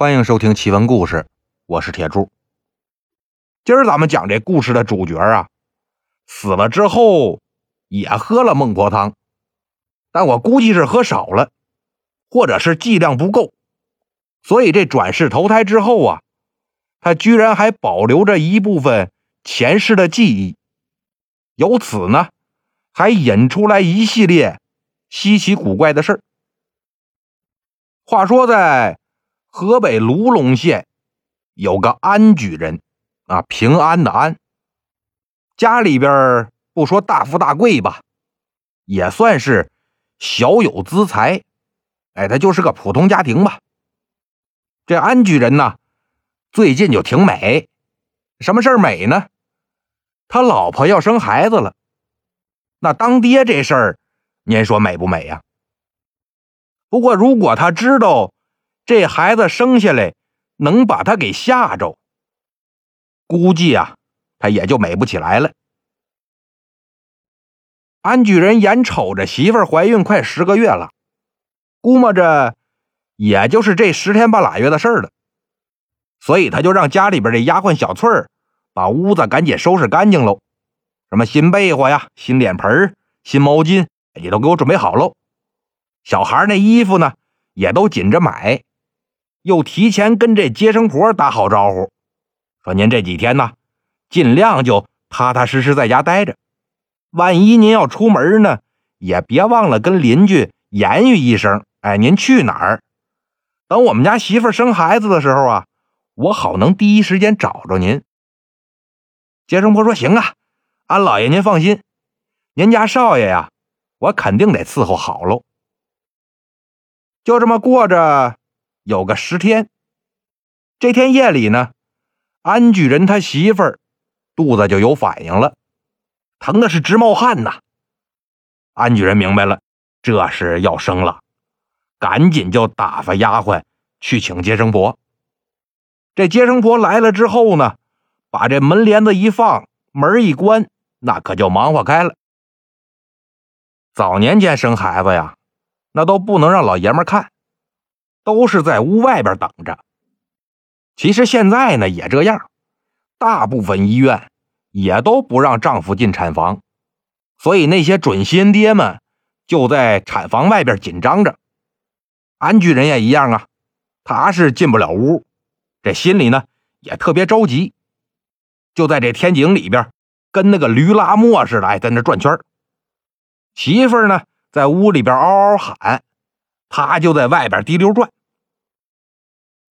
欢迎收听奇闻故事，我是铁柱。今儿咱们讲这故事的主角啊，死了之后也喝了孟婆汤，但我估计是喝少了，或者是剂量不够，所以这转世投胎之后啊，他居然还保留着一部分前世的记忆，由此呢，还引出来一系列稀奇古怪的事儿。话说在。河北卢龙县有个安举人，啊，平安的安，家里边不说大富大贵吧，也算是小有资财，哎，他就是个普通家庭吧。这安举人呢，最近就挺美，什么事儿美呢？他老婆要生孩子了，那当爹这事儿，您说美不美呀？不过如果他知道。这孩子生下来能把他给吓着，估计啊，他也就美不起来了。安举人眼瞅着媳妇儿怀孕快十个月了，估摸着也就是这十天半拉月的事儿了，所以他就让家里边的丫鬟小翠儿把屋子赶紧收拾干净喽，什么新被窝呀、新脸盆、新毛巾也都给我准备好喽，小孩那衣服呢也都紧着买。又提前跟这接生婆打好招呼，说：“您这几天呢，尽量就踏踏实实在家待着。万一您要出门呢，也别忘了跟邻居言语一声。哎，您去哪儿？等我们家媳妇生孩子的时候啊，我好能第一时间找着您。”接生婆说：“行啊，安老爷您放心，您家少爷呀，我肯定得伺候好喽。”就这么过着。有个十天，这天夜里呢，安举人他媳妇儿肚子就有反应了，疼的是直冒汗呐。安举人明白了，这是要生了，赶紧就打发丫鬟去请接生婆。这接生婆来了之后呢，把这门帘子一放，门一关，那可就忙活开了。早年间生孩子呀，那都不能让老爷们看。都是在屋外边等着。其实现在呢也这样，大部分医院也都不让丈夫进产房，所以那些准新爹们就在产房外边紧张着。安居人也一样啊，他是进不了屋，这心里呢也特别着急，就在这天井里边跟那个驴拉磨似的，哎，在那转圈媳妇呢在屋里边嗷嗷喊。他就在外边滴溜转，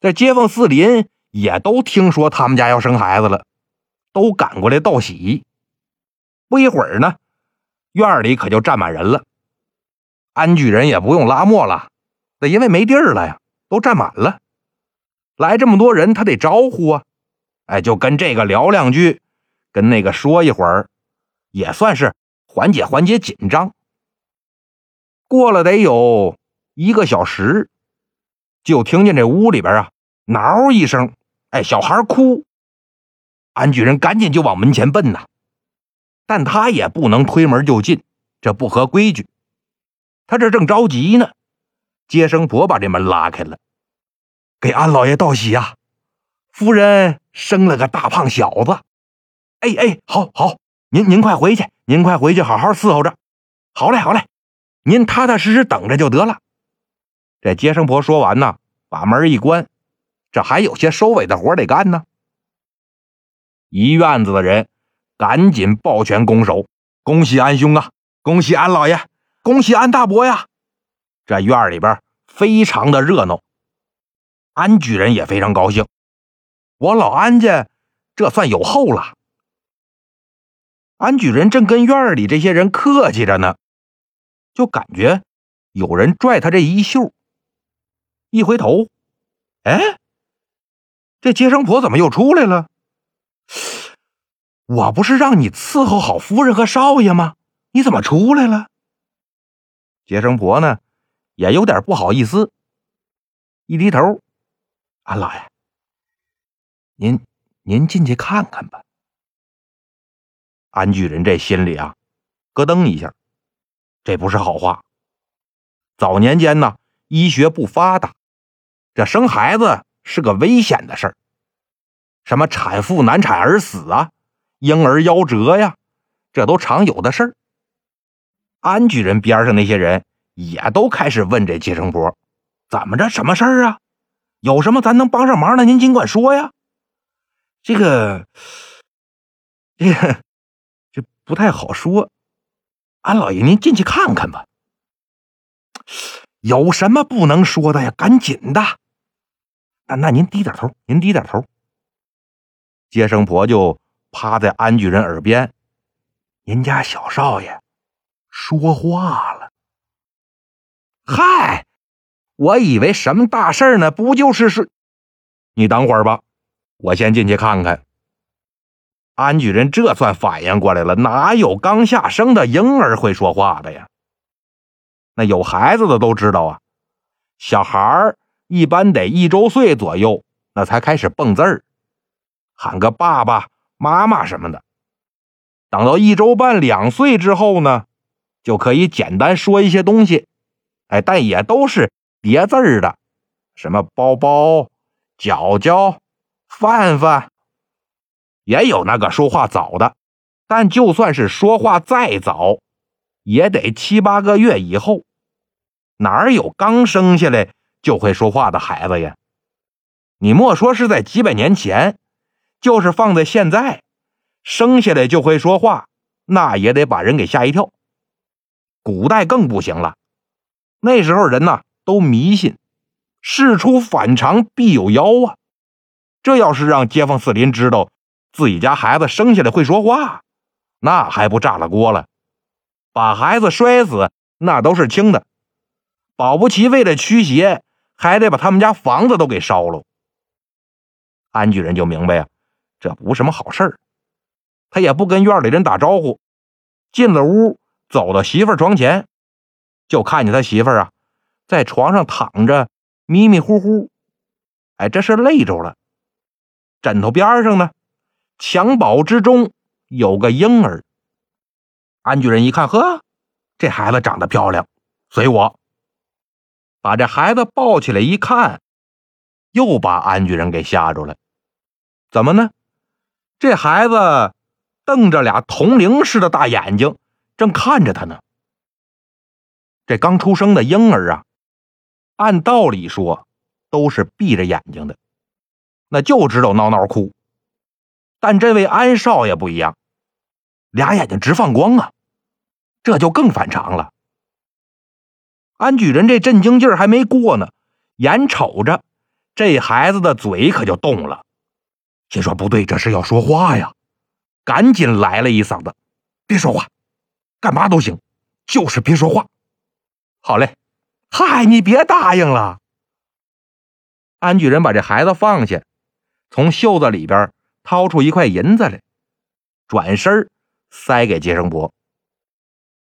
这街坊四邻也都听说他们家要生孩子了，都赶过来道喜。不一会儿呢，院里可就站满人了。安居人也不用拉磨了，那因为没地儿了呀，都站满了。来这么多人，他得招呼啊，哎，就跟这个聊两句，跟那个说一会儿，也算是缓解缓解紧张。过了得有。一个小时，就听见这屋里边啊，挠一声，哎，小孩哭。安举人赶紧就往门前奔呐，但他也不能推门就进，这不合规矩。他这正着急呢，接生婆把这门拉开了，给安老爷道喜呀，夫人生了个大胖小子。哎哎，好好，您您快回去，您快回去，好好伺候着。好嘞好嘞，您踏踏实实等着就得了。这接生婆说完呢，把门一关，这还有些收尾的活得干呢。一院子的人赶紧抱拳拱手，恭喜安兄啊，恭喜安老爷，恭喜安大伯呀！这院里边非常的热闹，安举人也非常高兴，我老安家这算有后了。安举人正跟院里这些人客气着呢，就感觉有人拽他这衣袖。一回头，哎，这接生婆怎么又出来了？我不是让你伺候好夫人和少爷吗？你怎么出来了？接生婆呢，也有点不好意思，一低头，安老爷，您您进去看看吧。安巨人这心里啊，咯噔一下，这不是好话。早年间呢。医学不发达，这生孩子是个危险的事儿，什么产妇难产而死啊，婴儿夭折呀，这都常有的事儿。安居人边上那些人也都开始问这接生婆：“怎么着？什么事儿啊？有什么咱能帮上忙的，您尽管说呀。”这个，这个，这不太好说。安老爷，您进去看看吧。有什么不能说的呀？赶紧的。那那您低点头，您低点头。接生婆就趴在安举人耳边：“您家小少爷说话了。”嗨，我以为什么大事呢？不就是是？你等会儿吧，我先进去看看。安举人这算反应过来了，哪有刚下生的婴儿会说话的呀？那有孩子的都知道啊，小孩儿一般得一周岁左右，那才开始蹦字儿，喊个爸爸妈妈什么的。等到一周半两岁之后呢，就可以简单说一些东西，哎，但也都是叠字儿的，什么包包、脚脚、饭饭。也有那个说话早的，但就算是说话再早，也得七八个月以后。哪有刚生下来就会说话的孩子呀？你莫说是在几百年前，就是放在现在，生下来就会说话，那也得把人给吓一跳。古代更不行了，那时候人呐都迷信，事出反常必有妖啊。这要是让街坊四邻知道。自己家孩子生下来会说话，那还不炸了锅了？把孩子摔死那都是轻的，保不齐为了驱邪，还得把他们家房子都给烧了。安居人就明白呀，这不是什么好事儿。他也不跟院里人打招呼，进了屋，走到媳妇床前，就看见他媳妇啊，在床上躺着，迷迷糊糊。哎，这是累着了。枕头边上呢。襁褓之中有个婴儿，安居人一看，呵，这孩子长得漂亮，随我把这孩子抱起来一看，又把安居人给吓着了。怎么呢？这孩子瞪着俩铜铃似的大眼睛，正看着他呢。这刚出生的婴儿啊，按道理说都是闭着眼睛的，那就知道闹闹哭。但这位安少爷不一样，俩眼睛直放光啊，这就更反常了。安举人这震惊劲儿还没过呢，眼瞅着这孩子的嘴可就动了，心说不对，这是要说话呀，赶紧来了一嗓子：“别说话，干嘛都行，就是别说话。”好嘞，嗨，你别答应了。安举人把这孩子放下，从袖子里边。掏出一块银子来，转身塞给接生婆。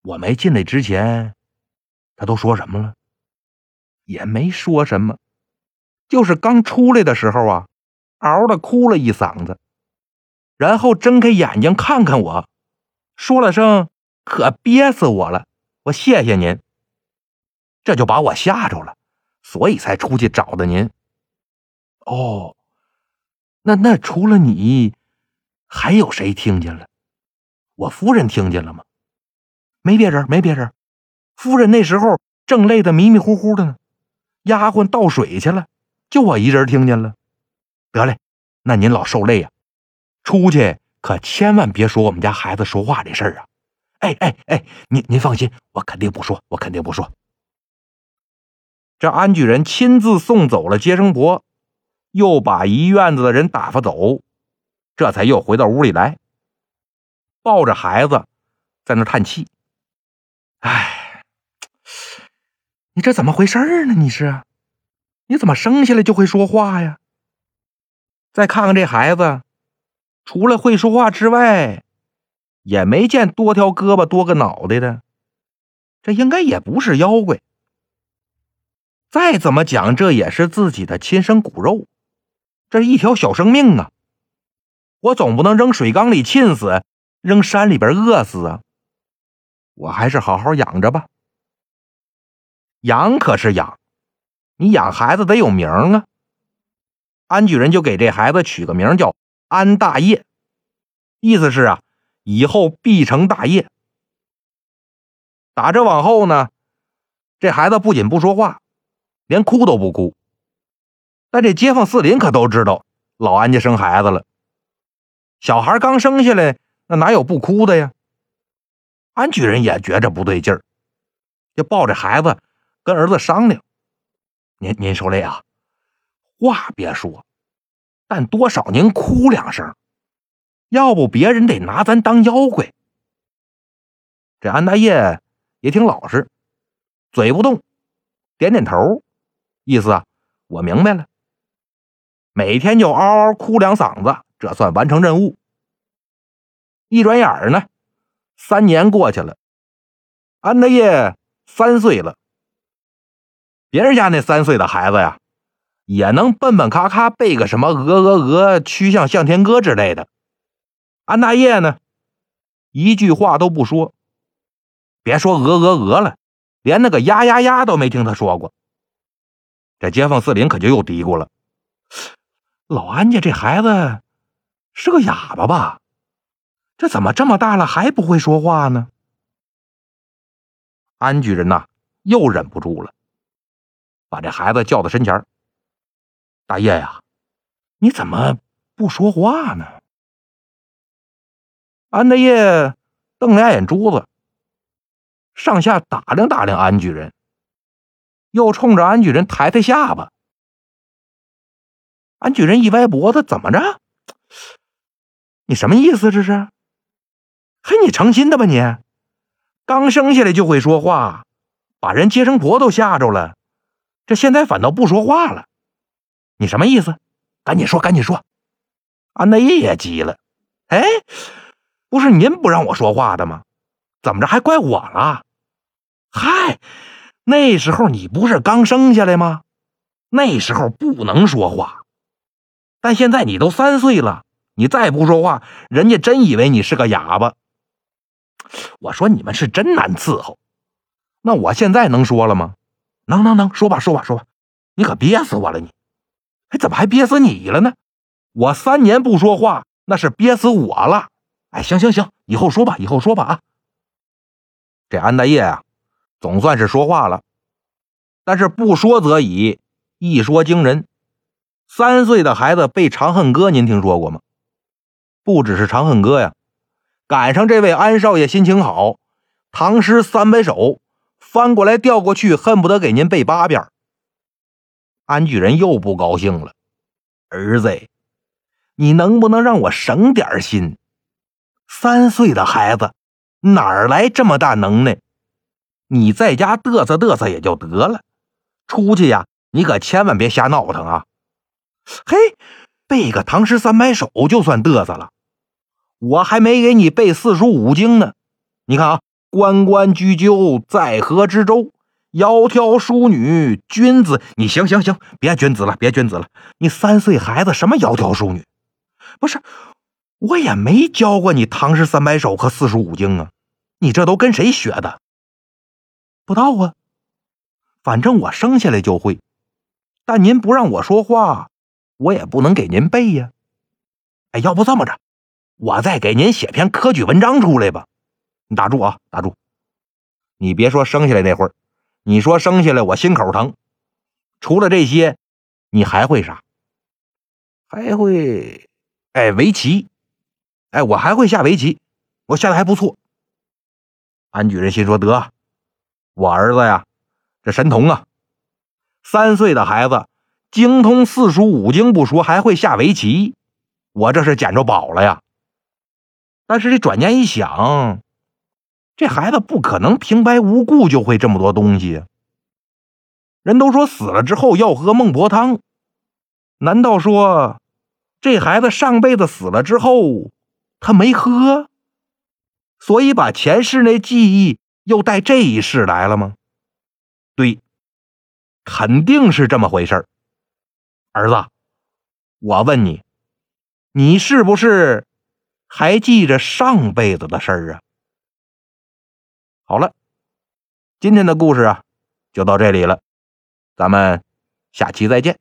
我没进来之前，他都说什么了？也没说什么，就是刚出来的时候啊，嗷的哭了一嗓子，然后睁开眼睛看看我，说了声“可憋死我了”，我谢谢您，这就把我吓着了，所以才出去找的您。哦。那那除了你，还有谁听见了？我夫人听见了吗？没别人，没别人。夫人那时候正累得迷迷糊糊的呢，丫鬟倒水去了，就我一人听见了。得嘞，那您老受累呀，出去可千万别说我们家孩子说话这事儿啊！哎哎哎，您您放心，我肯定不说，我肯定不说。这安居人亲自送走了接生婆。又把一院子的人打发走，这才又回到屋里来，抱着孩子在那叹气：“哎，你这怎么回事呢？你是，你怎么生下来就会说话呀？再看看这孩子，除了会说话之外，也没见多条胳膊多个脑袋的，这应该也不是妖怪。再怎么讲，这也是自己的亲生骨肉。”这是一条小生命啊！我总不能扔水缸里浸死，扔山里边饿死啊！我还是好好养着吧。养可是养，你养孩子得有名啊。安举人就给这孩子取个名叫安大业，意思是啊，以后必成大业。打这往后呢，这孩子不仅不说话，连哭都不哭。但这街坊四邻可都知道老安家生孩子了。小孩刚生下来，那哪有不哭的呀？安举人也觉着不对劲儿，就抱着孩子跟儿子商量：“您您说这啊，话别说，但多少您哭两声，要不别人得拿咱当妖怪。”这安大爷。也挺老实，嘴不动，点点头，意思啊，我明白了。每天就嗷嗷哭两嗓子，这算完成任务。一转眼儿呢，三年过去了，安大爷三岁了。别人家那三岁的孩子呀，也能笨笨咔咔背个什么鹅鹅鹅，曲项向天歌之类的。安大爷呢，一句话都不说。别说鹅鹅鹅了，连那个呀呀呀都没听他说过。这街坊四邻可就又嘀咕了：“老安家这孩子是个哑巴吧？这怎么这么大了还不会说话呢？”安居人呐，又忍不住了，把这孩子叫到身前：“大爷呀，你怎么不说话呢？”安大爷瞪俩眼珠子。上下打量打量安举人，又冲着安举人抬抬下巴。安举人一歪脖子：“怎么着？你什么意思？这是？嘿，你成心的吧？你刚生下来就会说话，把人接生婆都吓着了，这现在反倒不说话了，你什么意思？赶紧说，赶紧说！”安大爷也急了：“哎，不是您不让我说话的吗？”怎么着还怪我了？嗨，那时候你不是刚生下来吗？那时候不能说话，但现在你都三岁了，你再不说话，人家真以为你是个哑巴。我说你们是真难伺候。那我现在能说了吗？能能能说吧说吧说吧，你可憋死我了你！哎，怎么还憋死你了呢？我三年不说话，那是憋死我了。哎，行行行，以后说吧，以后说吧啊。这安大爷啊，总算是说话了，但是不说则已，一说惊人。三岁的孩子背《长恨歌》，您听说过吗？不只是《长恨歌》呀，赶上这位安少爷心情好，唐诗三百首翻过来调过去，恨不得给您背八遍。安举人又不高兴了：“儿子，你能不能让我省点心？三岁的孩子。”哪儿来这么大能耐？你在家嘚瑟嘚瑟也就得了，出去呀，你可千万别瞎闹腾啊！嘿，背个唐诗三百首就算嘚瑟了，我还没给你背四书五经呢。你看啊，关关雎鸠，在河之洲，窈窕淑女，君子。你行行行，别君子了，别君子了。你三岁孩子什么窈窕淑女？不是。我也没教过你唐诗三百首和四书五经啊，你这都跟谁学的？不知道啊，反正我生下来就会，但您不让我说话，我也不能给您背呀。哎，要不这么着，我再给您写篇科举文章出来吧。你打住啊，打住！你别说生下来那会儿，你说生下来我心口疼。除了这些，你还会啥？还会哎，围棋。哎，我还会下围棋，我下的还不错。安举人心说：“得，我儿子呀，这神童啊，三岁的孩子精通四书五经不说，还会下围棋，我这是捡着宝了呀。”但是这转念一想，这孩子不可能平白无故就会这么多东西。人都说死了之后要喝孟婆汤，难道说这孩子上辈子死了之后？他没喝，所以把前世那记忆又带这一世来了吗？对，肯定是这么回事儿子，我问你，你是不是还记着上辈子的事儿啊？好了，今天的故事啊，就到这里了，咱们下期再见。